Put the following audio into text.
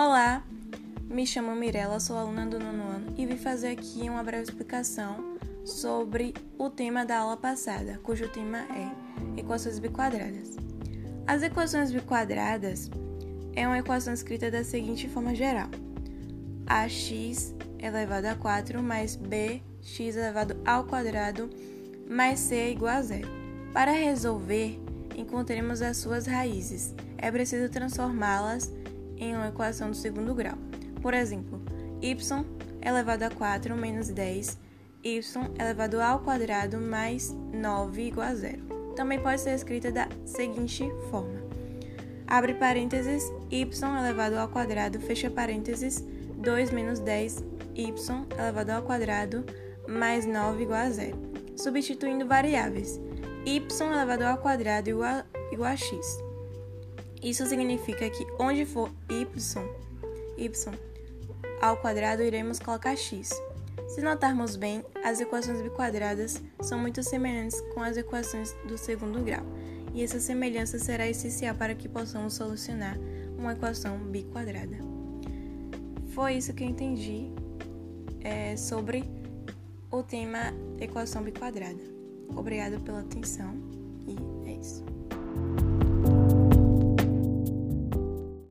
Olá, me chamo Mirella, sou aluna do nono ano e vim fazer aqui uma breve explicação sobre o tema da aula passada, cujo tema é equações biquadradas. As equações biquadradas é uma equação escrita da seguinte forma geral: ax elevado a 4 mais bx elevado ao quadrado mais c igual a zero. Para resolver, encontremos as suas raízes. É preciso transformá-las em uma equação do segundo grau. Por exemplo, y elevado a 4 menos 10, y elevado ao quadrado mais 9 igual a zero. Também pode ser escrita da seguinte forma. Abre parênteses, y elevado ao quadrado, fecha parênteses, 2 menos 10, y elevado ao quadrado mais 9 igual a zero. Substituindo variáveis, y elevado ao quadrado igual, igual a x. Isso significa que onde for y, y ao quadrado, iremos colocar x. Se notarmos bem, as equações biquadradas são muito semelhantes com as equações do segundo grau, e essa semelhança será essencial para que possamos solucionar uma equação biquadrada. Foi isso que eu entendi é, sobre o tema equação biquadrada. Obrigada pela atenção e é isso.